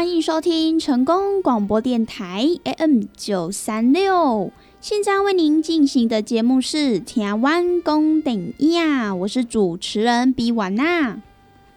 欢迎收听成功广播电台 AM 九三六现在为您进行的节目是《台湾公顶亚》，我是主持人比婉娜。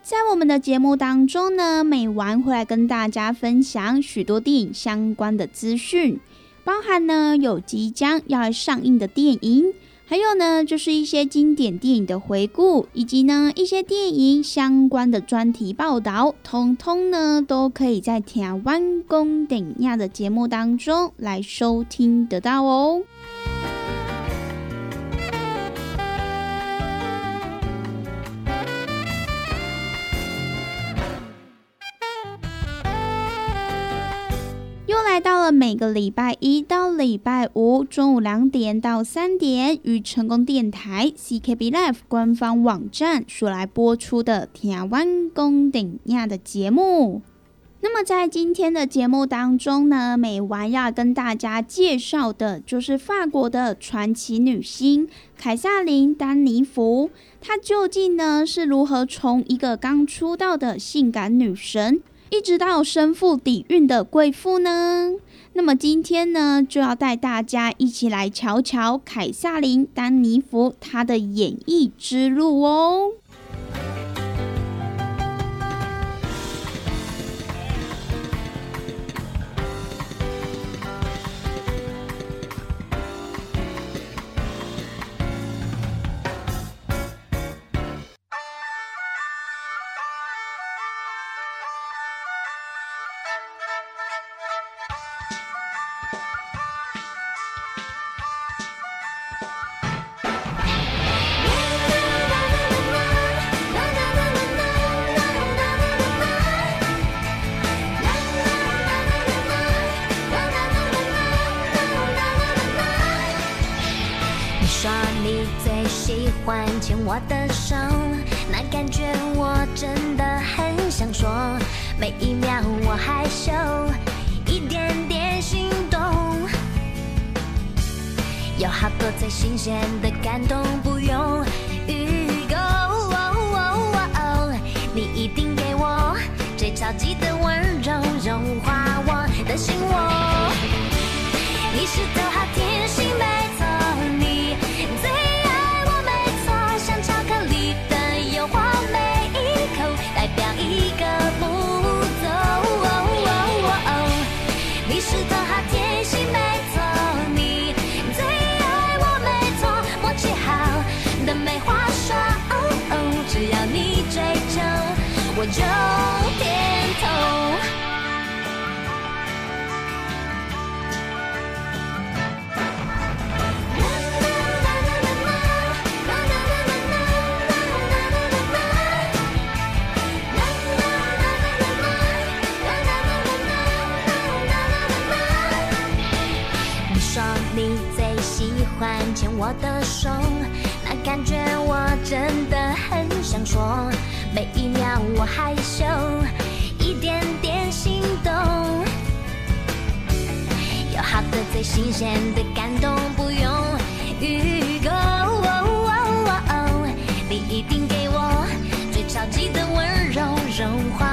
在我们的节目当中呢，每晚会来跟大家分享许多电影相关的资讯，包含呢有即将要上映的电影。还有呢，就是一些经典电影的回顾，以及呢一些电影相关的专题报道，通通呢都可以在台湾公顶亚的节目当中来收听得到哦。到了每个礼拜一到礼拜五中午两点到三点，与成功电台 CKB Life 官方网站所来播出的台湾公顶亚的节目。那么在今天的节目当中呢，美晚要跟大家介绍的就是法国的传奇女星凯撒琳·丹尼弗，她究竟呢是如何从一个刚出道的性感女神？一直到身负底蕴的贵妇呢？那么今天呢，就要带大家一起来瞧瞧凯撒琳·丹尼弗她的演艺之路哦。欢牵我的手，那感觉我真的很想说。每一秒我害羞，一点点心动，有好多最新鲜的感动，不用预购。你一定给我最超级的温柔，融化我的心窝。你是头好新鲜的感动，不用预购。你一定给我最超级的温柔，融化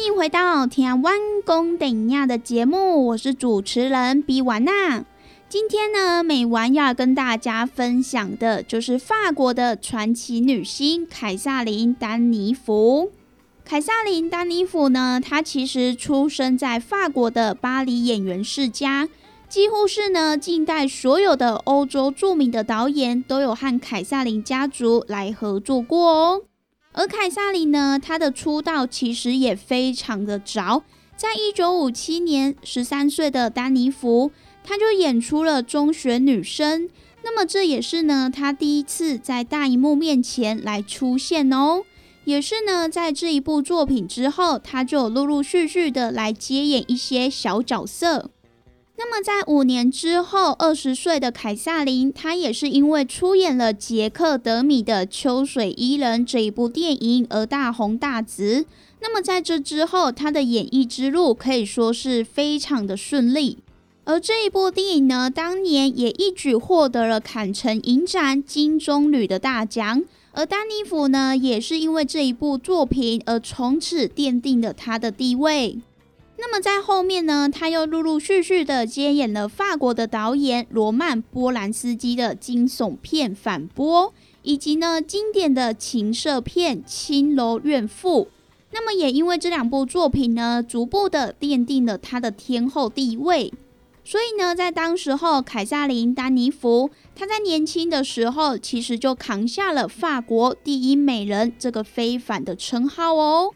欢迎回到《天湾公顶亚》的节目，我是主持人比瓦娜。今天呢，美完要跟大家分享的就是法国的传奇女星凯撒琳·丹尼弗。凯撒琳·丹尼弗呢，她其实出生在法国的巴黎演员世家，几乎是呢近代所有的欧洲著名的导演都有和凯撒琳家族来合作过哦。而凯撒琳呢，她的出道其实也非常的早，在一九五七年，十三岁的丹尼弗，她就演出了中学女生。那么这也是呢，她第一次在大荧幕面前来出现哦。也是呢，在这一部作品之后，她就陆陆续续的来接演一些小角色。那么，在五年之后，二十岁的凯撒琳，她也是因为出演了杰克德米的《秋水伊人》这一部电影而大红大紫。那么，在这之后，她的演艺之路可以说是非常的顺利。而这一部电影呢，当年也一举获得了坎城影展金棕榈的大奖。而丹尼弗呢，也是因为这一部作品而从此奠定了他的地位。那么在后面呢，他又陆陆续续的接演了法国的导演罗曼波兰斯基的惊悚片《反波》，以及呢经典的情色片《青楼怨妇》。那么也因为这两部作品呢，逐步的奠定了他的天后地位。所以呢，在当时候，凯撒琳·丹尼弗她在年轻的时候，其实就扛下了法国第一美人这个非凡的称号哦。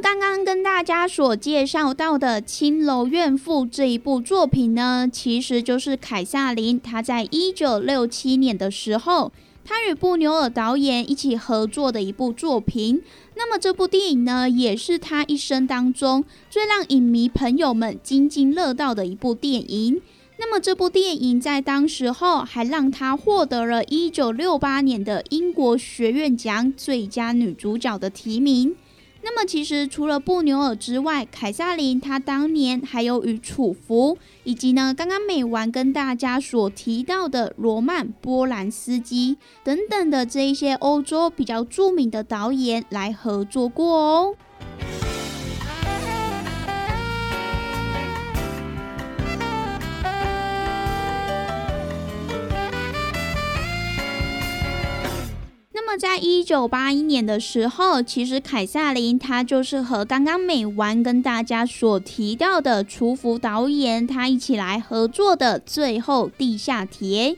刚刚跟大家所介绍到的《青楼怨妇》这一部作品呢，其实就是凯撒琳她在一九六七年的时候，她与布纽尔导演一起合作的一部作品。那么这部电影呢，也是她一生当中最让影迷朋友们津津乐道的一部电影。那么这部电影在当时候还让她获得了一九六八年的英国学院奖最佳女主角的提名。那么，其实除了布纽尔之外，凯撒琳她当年还有与楚服，以及呢刚刚美完跟大家所提到的罗曼波兰斯基等等的这一些欧洲比较著名的导演来合作过哦。那么，在一九八一年的时候，其实凯撒琳她就是和刚刚美完跟大家所提到的厨服导演，他一起来合作的《最后地下铁》。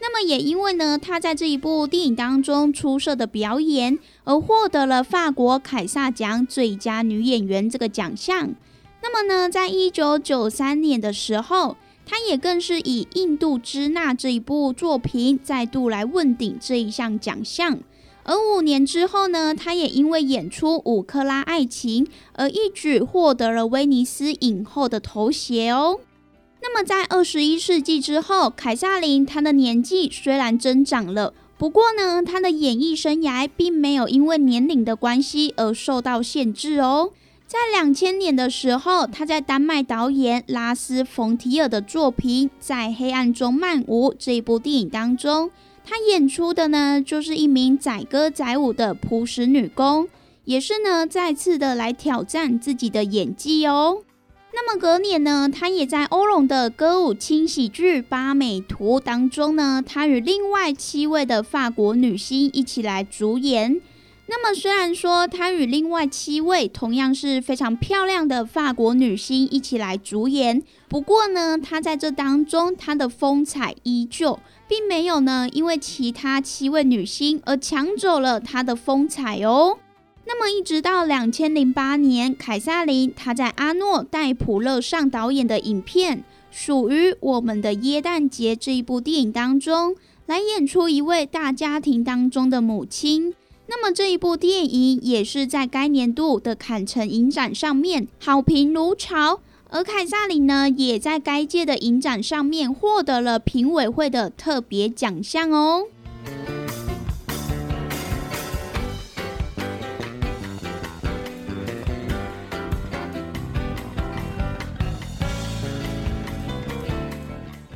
那么，也因为呢，他在这一部电影当中出色的表演，而获得了法国凯撒奖最佳女演员这个奖项。那么呢，在一九九三年的时候，他也更是以《印度支那》这一部作品再度来问鼎这一项奖项。而五年之后呢，他也因为演出《五克拉爱情》而一举获得了威尼斯影后的头衔哦。那么在二十一世纪之后，凯撒琳她的年纪虽然增长了，不过呢，她的演艺生涯并没有因为年龄的关系而受到限制哦。在两千年的时候，她在丹麦导演拉斯冯提尔的作品《在黑暗中漫舞》这一部电影当中。她演出的呢，就是一名载歌载舞的朴实女工，也是呢再次的来挑战自己的演技哦。那么隔年呢，她也在欧龙的歌舞轻喜剧《巴美图》当中呢，她与另外七位的法国女星一起来主演。那么虽然说她与另外七位同样是非常漂亮的法国女星一起来主演，不过呢，她在这当中她的风采依旧。并没有呢，因为其他七位女星而抢走了她的风采哦。那么一直到两千零八年，凯撒琳她在阿诺戴普勒上导演的影片《属于我们的耶诞节》这一部电影当中，来演出一位大家庭当中的母亲。那么这一部电影也是在该年度的坎城影展上面好评如潮。而凯撒琳呢，也在该届的影展上面获得了评委会的特别奖项哦。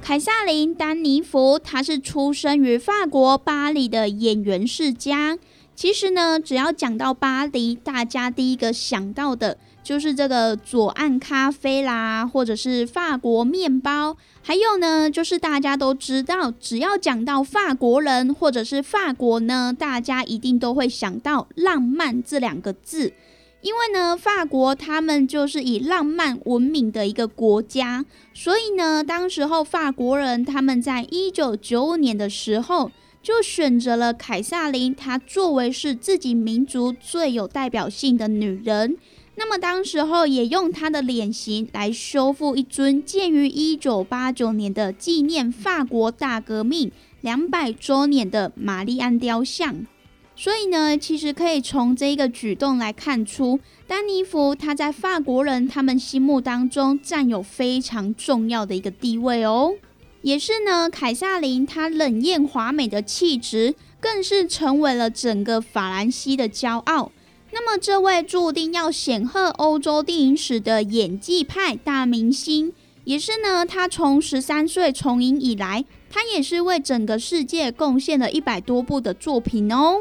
凯撒琳·丹尼弗，她是出生于法国巴黎的演员世家。其实呢，只要讲到巴黎，大家第一个想到的就是这个左岸咖啡啦，或者是法国面包，还有呢，就是大家都知道，只要讲到法国人或者是法国呢，大家一定都会想到浪漫这两个字。因为呢，法国他们就是以浪漫闻名的一个国家，所以呢，当时候法国人他们在一九九五年的时候就选择了凯撒琳，她作为是自己民族最有代表性的女人。那么当时候也用她的脸型来修复一尊建于一九八九年的纪念法国大革命两百周年的玛丽安雕像。所以呢，其实可以从这一个举动来看出，丹尼弗他在法国人他们心目当中占有非常重要的一个地位哦。也是呢，凯撒琳她冷艳华美的气质，更是成为了整个法兰西的骄傲。那么，这位注定要显赫欧洲电影史的演技派大明星，也是呢，他从十三岁从影以来，他也是为整个世界贡献了一百多部的作品哦。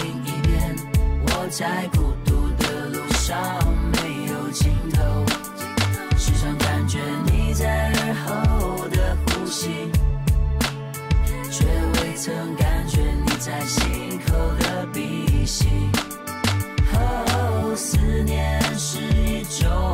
在孤独的路上没有尽头。时常感觉你在耳后的呼吸，却未曾感觉你在心口的鼻息。哦，思念是一种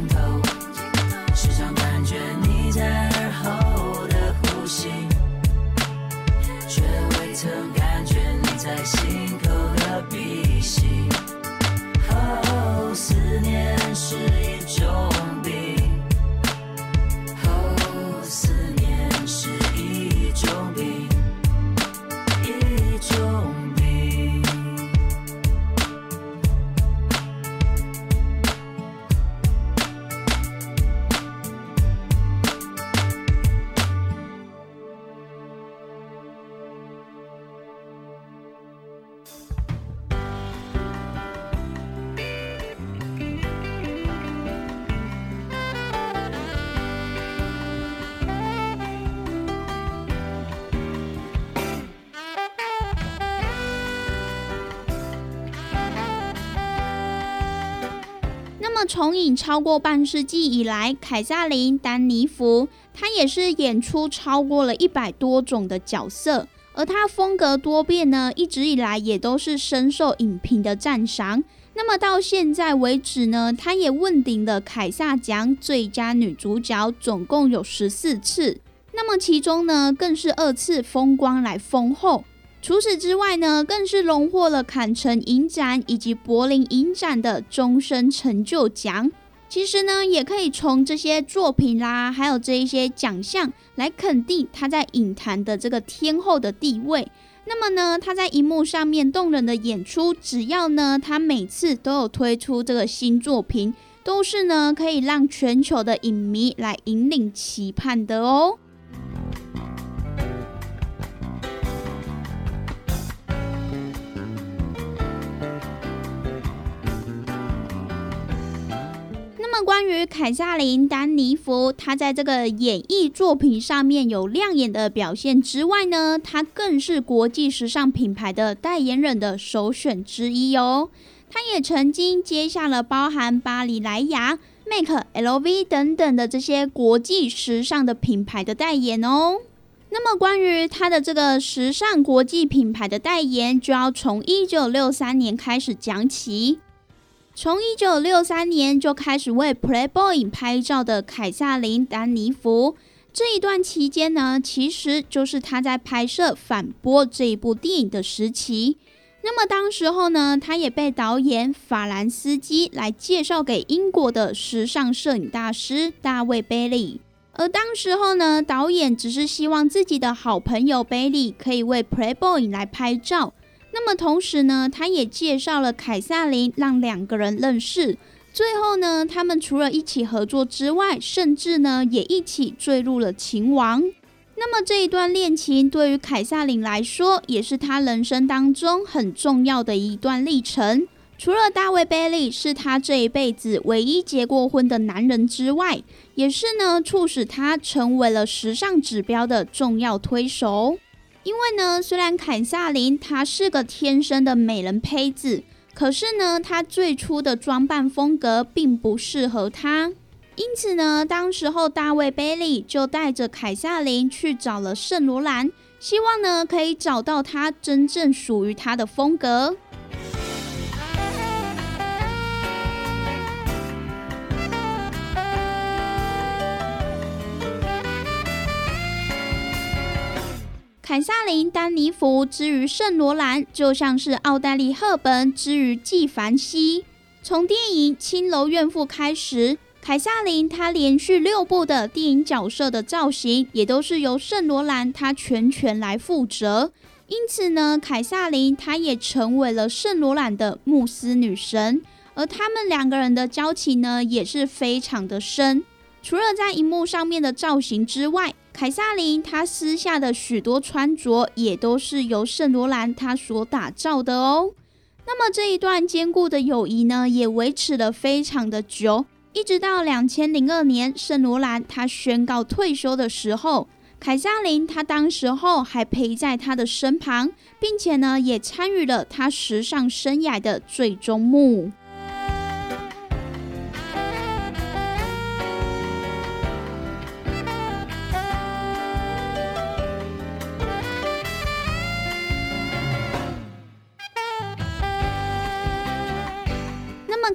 see. 重影超过半世纪以来，凯撒琳·丹尼弗她也是演出超过了一百多种的角色，而她风格多变呢，一直以来也都是深受影评的赞赏。那么到现在为止呢，她也问鼎了凯撒奖最佳女主角，总共有十四次。那么其中呢，更是二次风光来丰厚。除此之外呢，更是荣获了坎城影展以及柏林影展的终身成就奖。其实呢，也可以从这些作品啦，还有这一些奖项来肯定他在影坛的这个天后的地位。那么呢，他在荧幕上面动人的演出，只要呢他每次都有推出这个新作品，都是呢可以让全球的影迷来引领期盼的哦。关于凯撒琳·丹尼弗，她在这个演艺作品上面有亮眼的表现之外呢，她更是国际时尚品牌的代言人的首选之一哦。她也曾经接下了包含巴黎莱雅、Make、LV 等等的这些国际时尚的品牌的代言哦。那么，关于她的这个时尚国际品牌的代言，就要从一九六三年开始讲起。从一九六三年就开始为 Playboy 拍照的凯撒琳·丹尼弗，这一段期间呢，其实就是他在拍摄《反波》这一部电影的时期。那么当时候呢，他也被导演法兰斯基来介绍给英国的时尚摄影大师大卫·贝利。而当时候呢，导演只是希望自己的好朋友贝利可以为 Playboy 来拍照。那么同时呢，他也介绍了凯撒琳，让两个人认识。最后呢，他们除了一起合作之外，甚至呢也一起坠入了情网。那么这一段恋情对于凯撒琳来说，也是他人生当中很重要的一段历程。除了大卫·贝利是他这一辈子唯一结过婚的男人之外，也是呢促使他成为了时尚指标的重要推手。因为呢，虽然凯夏琳她是个天生的美人胚子，可是呢，她最初的装扮风格并不适合她。因此呢，当时候大卫·贝利就带着凯夏琳去找了圣罗兰，希望呢可以找到她真正属于她的风格。凯撒琳·丹尼弗之于圣罗兰，就像是奥黛丽·赫本之于纪梵希。从电影《青楼怨妇》开始，凯撒琳她连续六部的电影角色的造型，也都是由圣罗兰她全权来负责。因此呢，凯撒琳她也成为了圣罗兰的慕斯女神。而他们两个人的交情呢，也是非常的深。除了在荧幕上面的造型之外，凯撒琳她私下的许多穿着也都是由圣罗兰她所打造的哦。那么这一段坚固的友谊呢，也维持了非常的久，一直到两千零二年圣罗兰他宣告退休的时候，凯撒琳她当时候还陪在他的身旁，并且呢也参与了他时尚生涯的最终幕。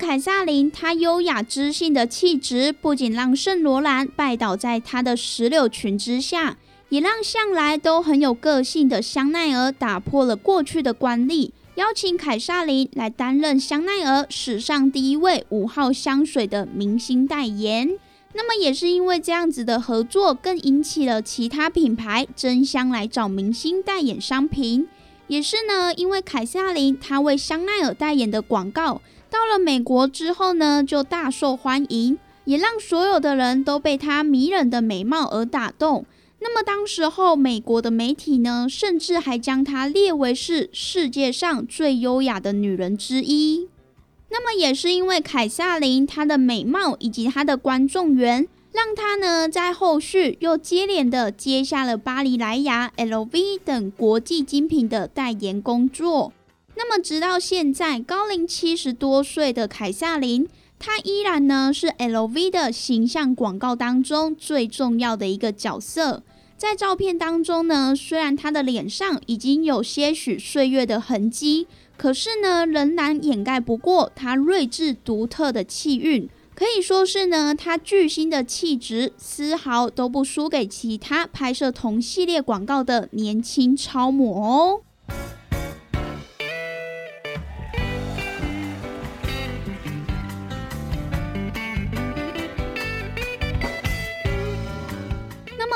凯撒琳，她优雅知性的气质，不仅让圣罗兰拜倒在她的石榴裙之下，也让向来都很有个性的香奈儿打破了过去的惯例，邀请凯撒琳来担任香奈儿史上第一位五号香水的明星代言。那么，也是因为这样子的合作，更引起了其他品牌争相来找明星代言商品。也是呢，因为凯撒琳她为香奈儿代言的广告。到了美国之后呢，就大受欢迎，也让所有的人都被她迷人的美貌而打动。那么当时候，美国的媒体呢，甚至还将她列为是世界上最优雅的女人之一。那么也是因为凯撒琳她的美貌以及她的观众缘，让她呢在后续又接连的接下了巴黎莱雅、LV 等国际精品的代言工作。那么，直到现在，高龄七十多岁的凯撒琳，她依然呢是 LV 的形象广告当中最重要的一个角色。在照片当中呢，虽然她的脸上已经有些许岁月的痕迹，可是呢，仍然掩盖不过她睿智独特的气韵。可以说是呢，她巨星的气质丝毫都不输给其他拍摄同系列广告的年轻超模哦。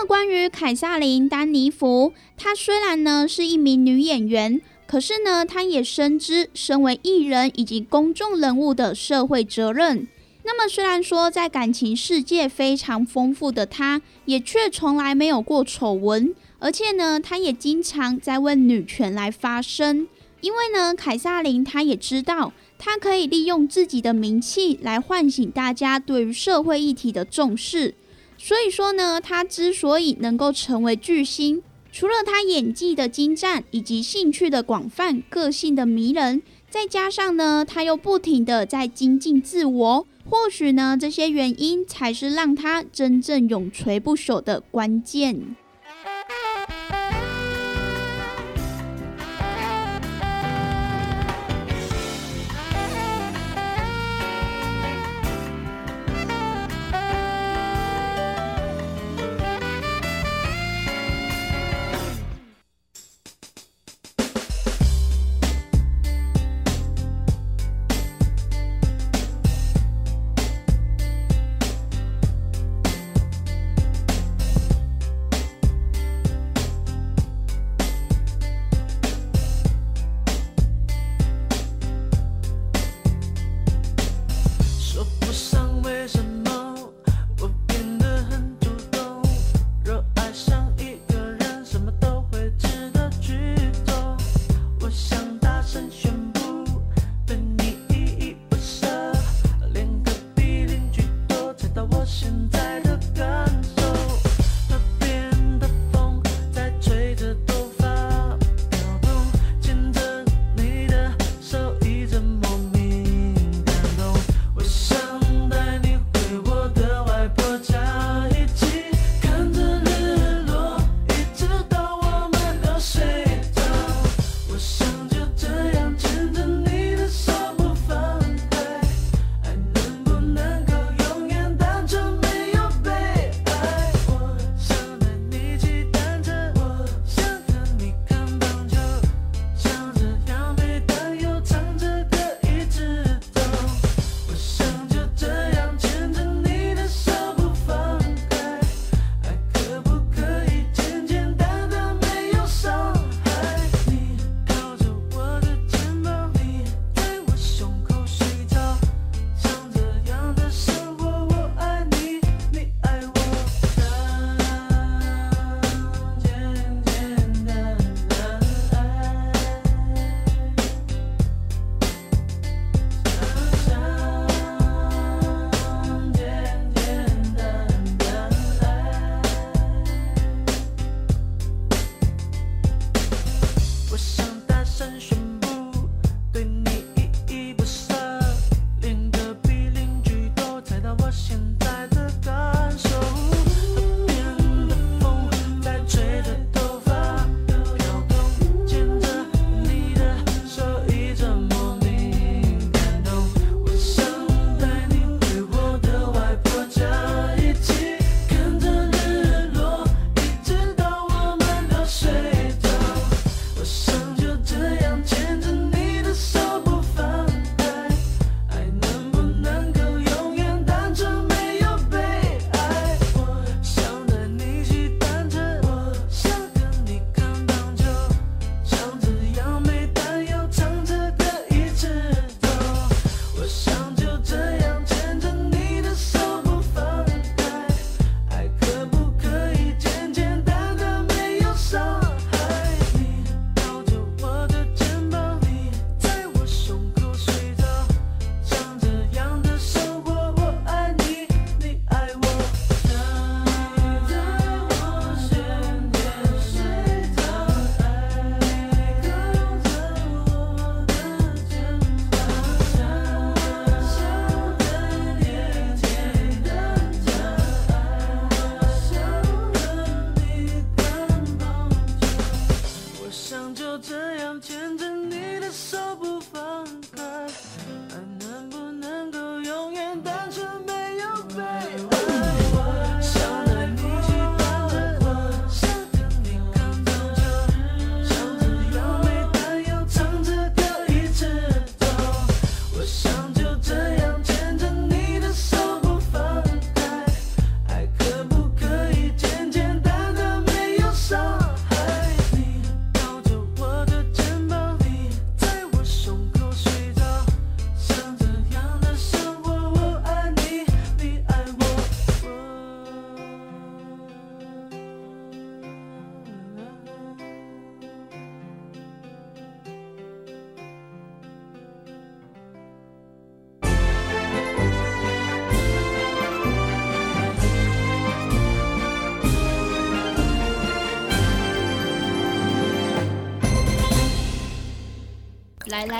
关于凯撒琳·丹尼弗，她虽然呢是一名女演员，可是呢，她也深知身为艺人以及公众人物的社会责任。那么，虽然说在感情世界非常丰富的她，也却从来没有过丑闻，而且呢，她也经常在为女权来发声。因为呢，凯撒琳她也知道，她可以利用自己的名气来唤醒大家对于社会议题的重视。所以说呢，他之所以能够成为巨星，除了他演技的精湛，以及兴趣的广泛、个性的迷人，再加上呢，他又不停的在精进自我。或许呢，这些原因才是让他真正永垂不朽的关键。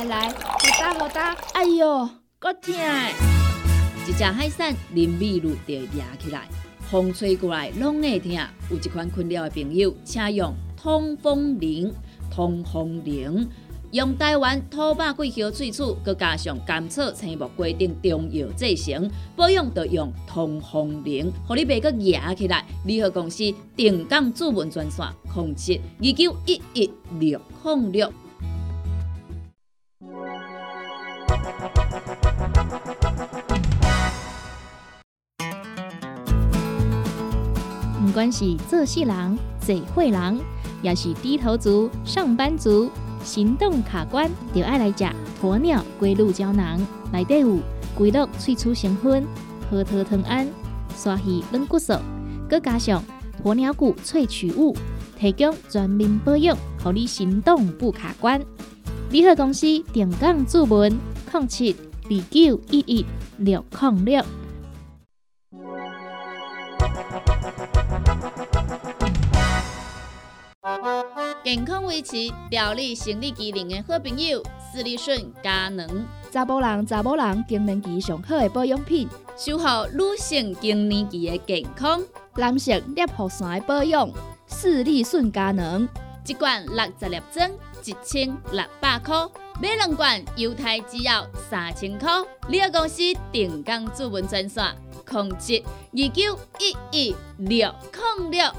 来来，好打好打，哎哟，够痛！一只海扇林密路就压起来，风吹过来拢会痛。有一款困扰的朋友，请用通风铃。通风铃用台湾土白桂花萃取，佮加上甘草、青木规定中药制成，保养要用通风铃，互你袂佮压起来。联合公司定岗主文专线：控制二九一一六零六。不管是做事人、做会人，也是低头族、上班族，行动卡关，就爱来食鸵鸟龟鹿胶囊。内底有龟鹿萃取成分，核桃藤胺、刷鱼软骨素，佮加上鸵鸟骨萃取物，提供全面保养，让你行动不卡关。联合公司定岗注文：零七二九一一六零六。健康维持、调理生理机能的好朋友——斯利顺佳能。查甫人、查某人更年期上好的保养品，守护女性更年期的健康。男性尿线的保养，斯利顺佳能。一罐六十粒装，一千六百块；买两罐，犹太只要三千块。你个公司定岗主文专线：控制二九一一六零六。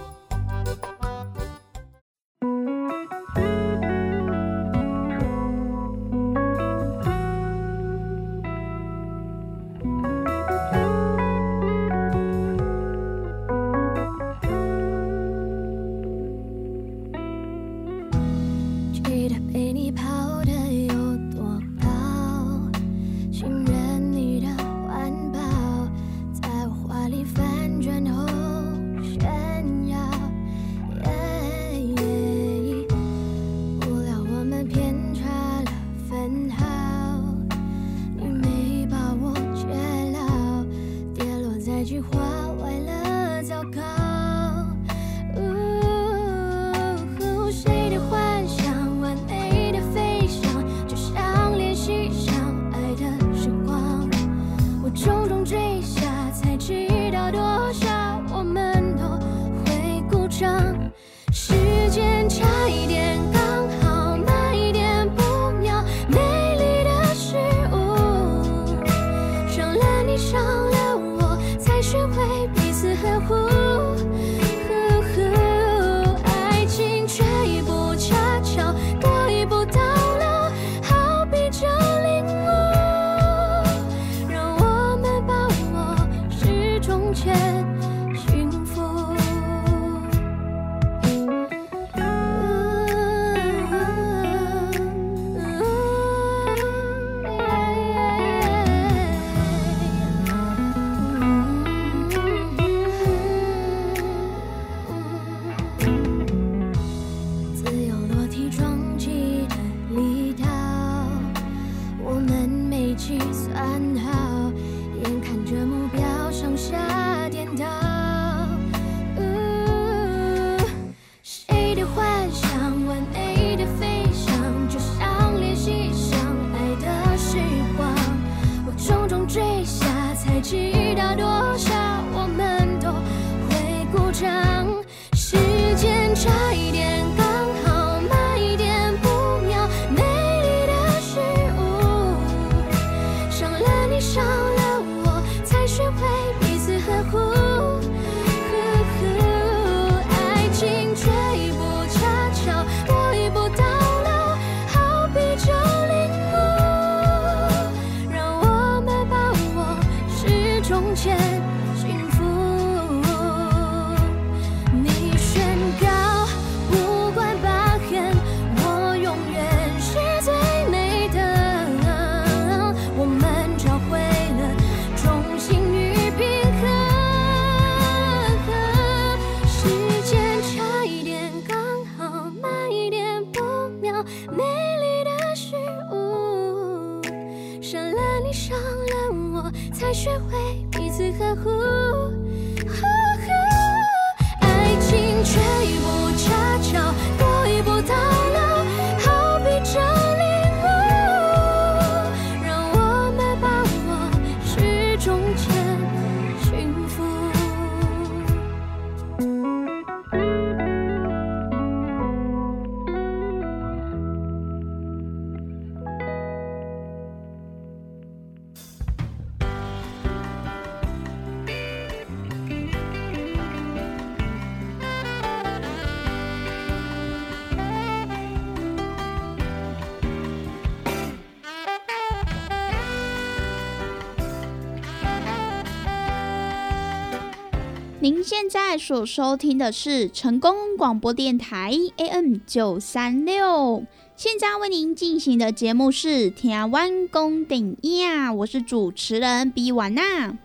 在所收听的是成功广播电台 AM 九三六，现在为您进行的节目是《台湾公顶呀》，我是主持人比婉娜。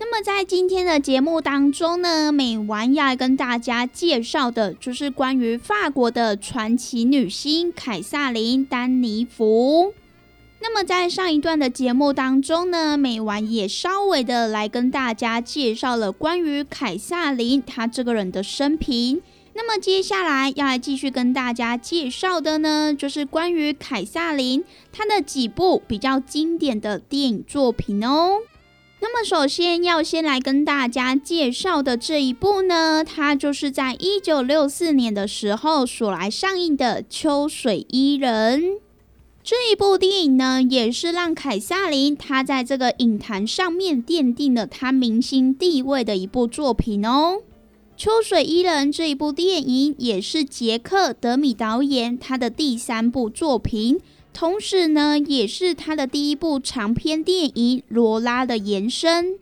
那么在今天的节目当中呢，美完要跟大家介绍的就是关于法国的传奇女星凯撒琳·丹尼弗。那么在上一段的节目当中呢，美完也稍微的来跟大家介绍了关于凯撒琳她这个人的生平。那么接下来要来继续跟大家介绍的呢，就是关于凯撒琳她的几部比较经典的电影作品哦。那么首先要先来跟大家介绍的这一部呢，它就是在一九六四年的时候所来上映的《秋水伊人》。这一部电影呢，也是让凯撒琳她在这个影坛上面奠定了她明星地位的一部作品哦。《秋水伊人》这一部电影也是杰克·德米导演他的第三部作品，同时呢，也是他的第一部长篇电影《罗拉》的延伸。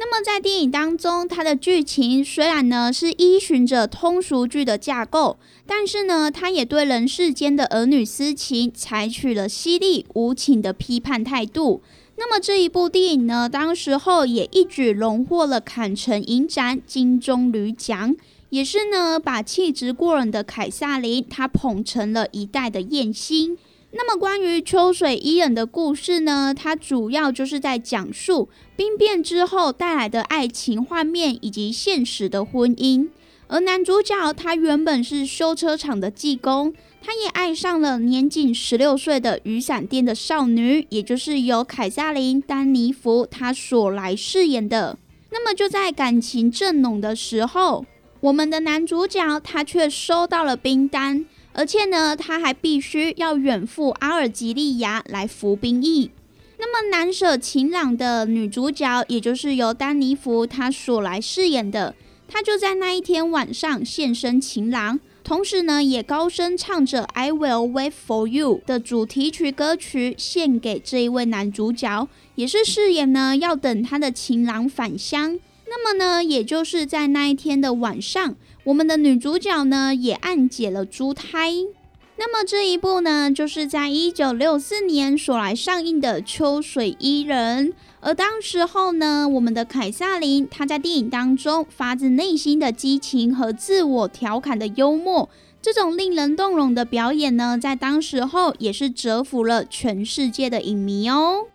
那么在电影当中，它的剧情虽然呢是依循着通俗剧的架构，但是呢，它也对人世间的儿女私情采取了犀利无情的批判态度。那么这一部电影呢，当时候也一举荣获了坎城影展金棕榈奖，也是呢把气质过人的凯撒琳，她捧成了一代的艳星。那么，关于秋水伊人的故事呢？它主要就是在讲述兵变之后带来的爱情画面以及现实的婚姻。而男主角他原本是修车厂的技工，他也爱上了年仅十六岁的雨伞店的少女，也就是由凯撒琳·丹尼弗他所来饰演的。那么就在感情正浓的时候，我们的男主角他却收到了兵单。而且呢，他还必须要远赴阿尔及利亚来服兵役。那么难舍情郎的女主角，也就是由丹尼弗她所来饰演的，她就在那一天晚上现身情郎，同时呢，也高声唱着《I Will Wait for You》的主题曲歌曲，献给这一位男主角，也是饰演呢要等他的情郎返乡。那么呢，也就是在那一天的晚上。我们的女主角呢，也暗解了珠胎。那么这一部呢，就是在一九六四年所来上映的《秋水伊人》。而当时候呢，我们的凯撒琳她在电影当中发自内心的激情和自我调侃的幽默，这种令人动容的表演呢，在当时候也是折服了全世界的影迷哦。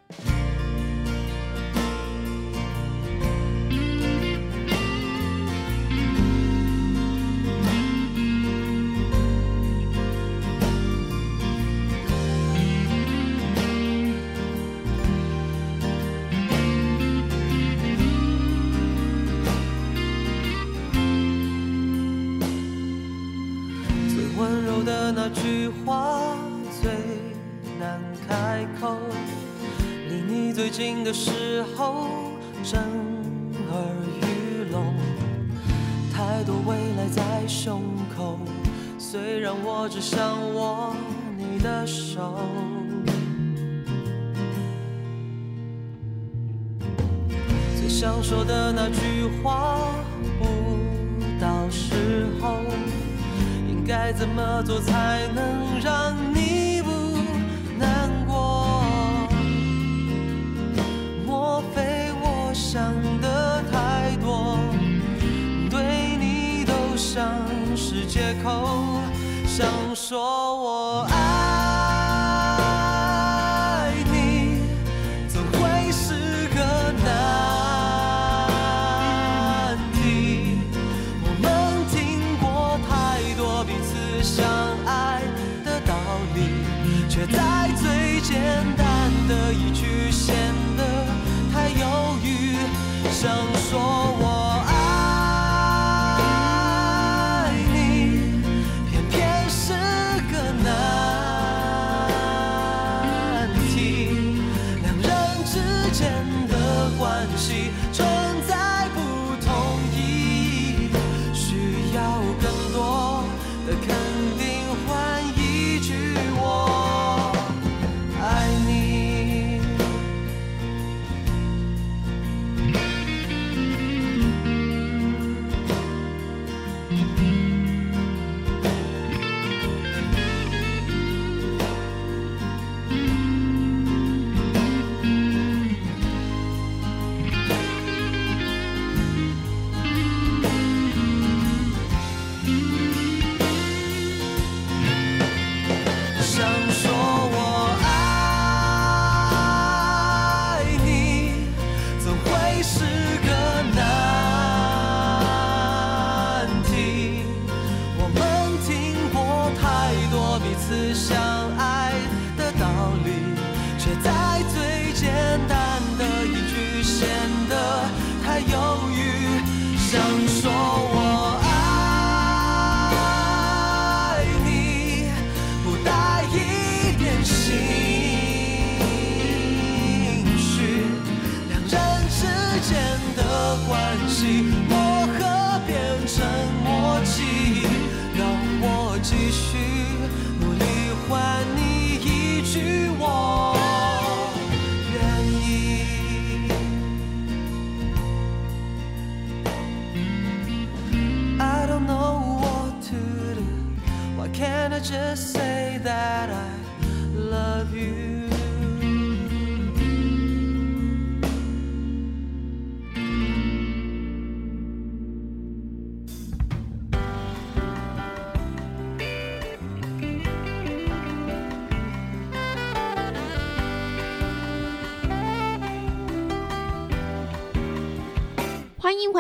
的时候，震耳欲聋。太多未来在胸口，虽然我只想握你的手。最想说的那句话，不到时候。应该怎么做才能让你不难想的太多，对你都像是借口，想说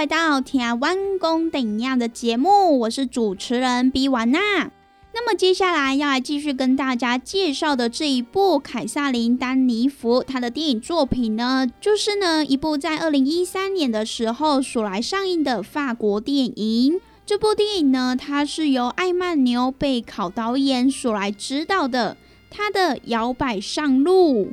回到《天湾公顶样》的节目，我是主持人比婉娜。那么接下来要来继续跟大家介绍的这一部凯撒琳·丹尼弗她的电影作品呢，就是呢一部在二零一三年的时候所来上映的法国电影。这部电影呢，它是由艾曼纽贝考导演所来指导的，他的《摇摆上路》。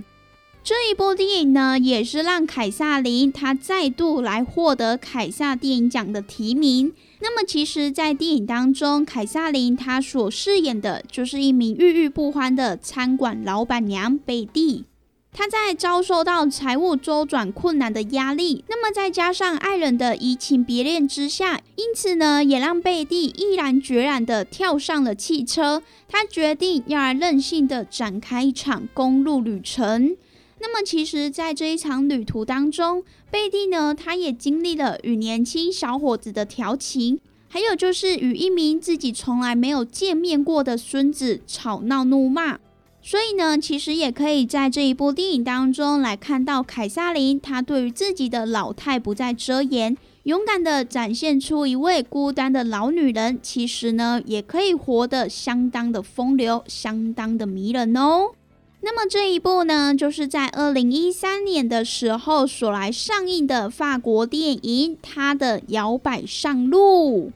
这一部电影呢，也是让凯撒琳她再度来获得凯撒电影奖的提名。那么，其实，在电影当中，凯撒琳她所饰演的就是一名郁郁不欢的餐馆老板娘贝蒂。她在遭受到财务周转困难的压力，那么再加上爱人的移情别恋之下，因此呢，也让贝蒂毅然决然的跳上了汽车。她决定要来任性的展开一场公路旅程。那么，其实，在这一场旅途当中，贝蒂呢，她也经历了与年轻小伙子的调情，还有就是与一名自己从来没有见面过的孙子吵闹怒骂。所以呢，其实也可以在这一部电影当中来看到凯撒琳，她对于自己的老态不再遮掩，勇敢的展现出一位孤单的老女人，其实呢，也可以活得相当的风流，相当的迷人哦。那么这一部呢，就是在二零一三年的时候所来上映的法国电影《它的摇摆上路》。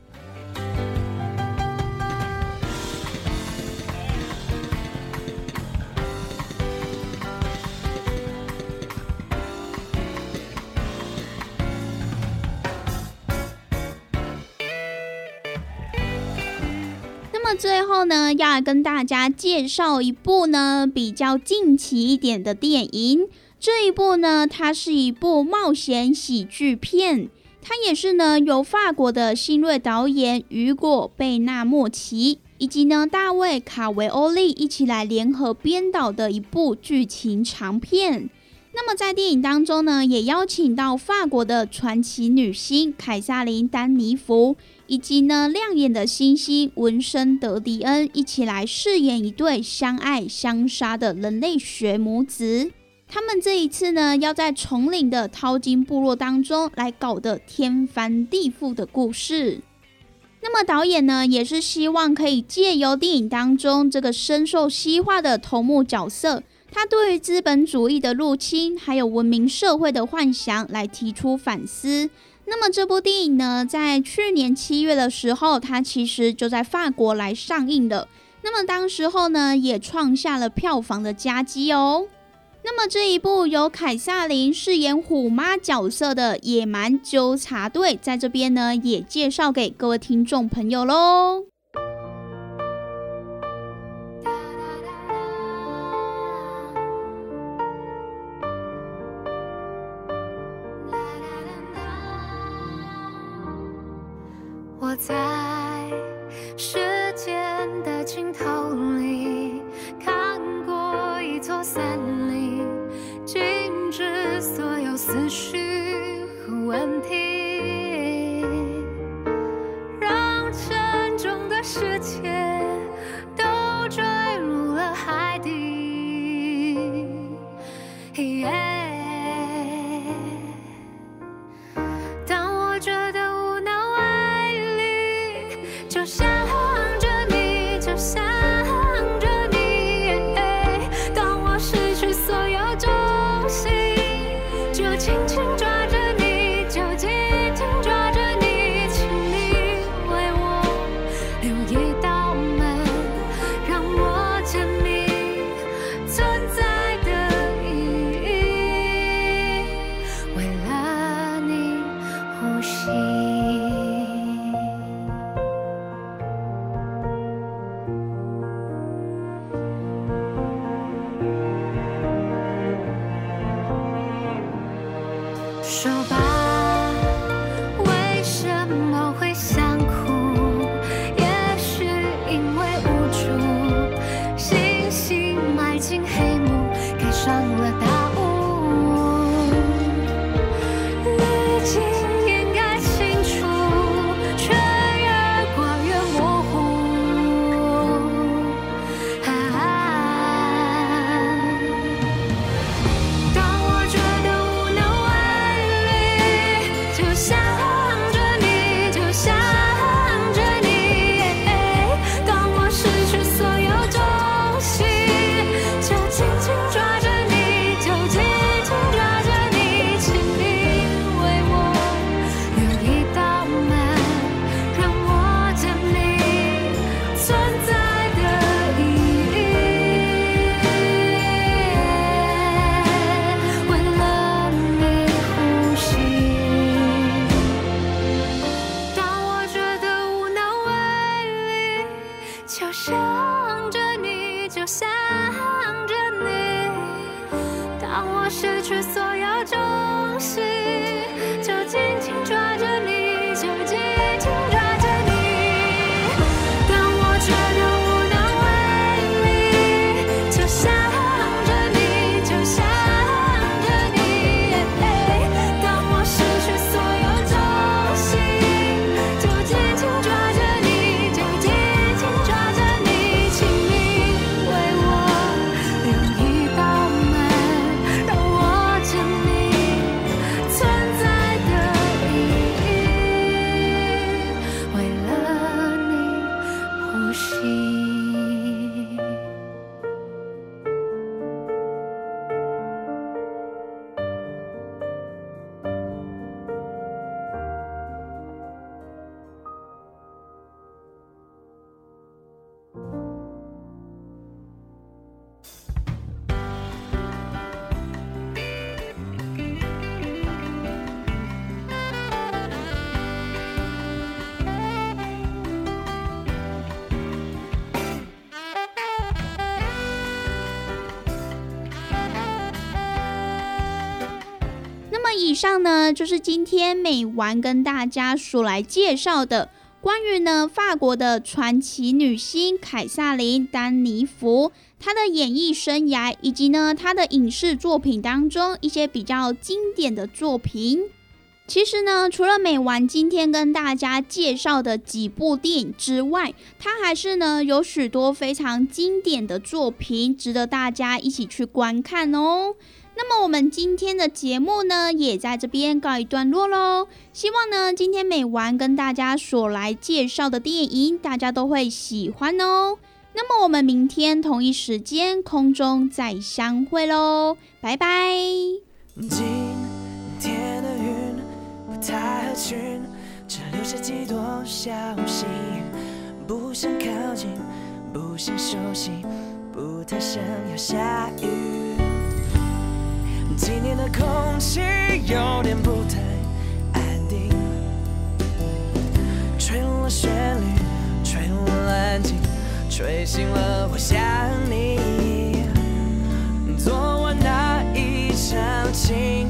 最后呢，要来跟大家介绍一部呢比较近期一点的电影。这一部呢，它是一部冒险喜剧片，它也是呢由法国的新锐导演雨果·贝纳莫奇以及呢大卫·卡维欧利一起来联合编导的一部剧情长片。那么在电影当中呢，也邀请到法国的传奇女星凯撒琳·丹尼弗。以及呢，亮眼的星星文森德迪恩一起来饰演一对相爱相杀的人类学母子。他们这一次呢，要在丛林的淘金部落当中来搞得天翻地覆的故事。那么导演呢，也是希望可以借由电影当中这个深受西化的头目角色，他对于资本主义的入侵，还有文明社会的幻想，来提出反思。那么这部电影呢，在去年七月的时候，它其实就在法国来上映的。那么当时候呢，也创下了票房的佳绩哦。那么这一部由凯撒琳饰演虎妈角色的《野蛮纠察队》，在这边呢，也介绍给各位听众朋友喽。我在时间的尽头里看过一座森林，静止所有思绪和问题，emotional 上呢，就是今天美丸跟大家所来介绍的关于呢法国的传奇女星凯撒琳·丹尼弗她的演艺生涯，以及呢她的影视作品当中一些比较经典的作品。其实呢，除了美丸今天跟大家介绍的几部电影之外，它还是呢有许多非常经典的作品，值得大家一起去观看哦。那么我们今天的节目呢，也在这边告一段落喽。希望呢，今天美玩跟大家所来介绍的电影，大家都会喜欢哦。那么我们明天同一时间空中再相会喽，拜拜。今天的云不太合群，只留下几朵小星，不想靠近，不想休息，不太想要下雨。今天的空气有点不太安定，吹乱了旋律，吹乱了安静，吹醒了我想你。昨晚那一场情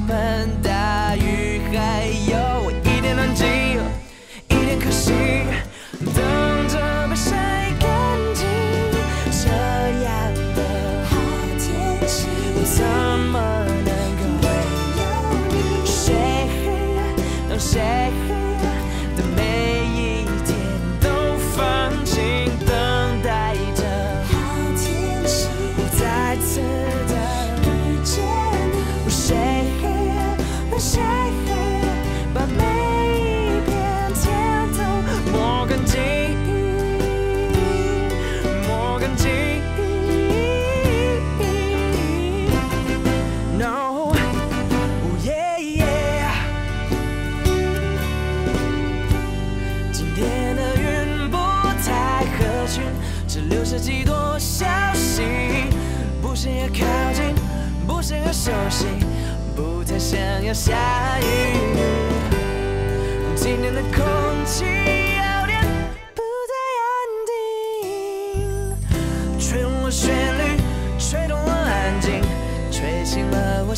下雨。今天的空气有点不太安定，吹动了旋律，吹动了安静，吹醒了我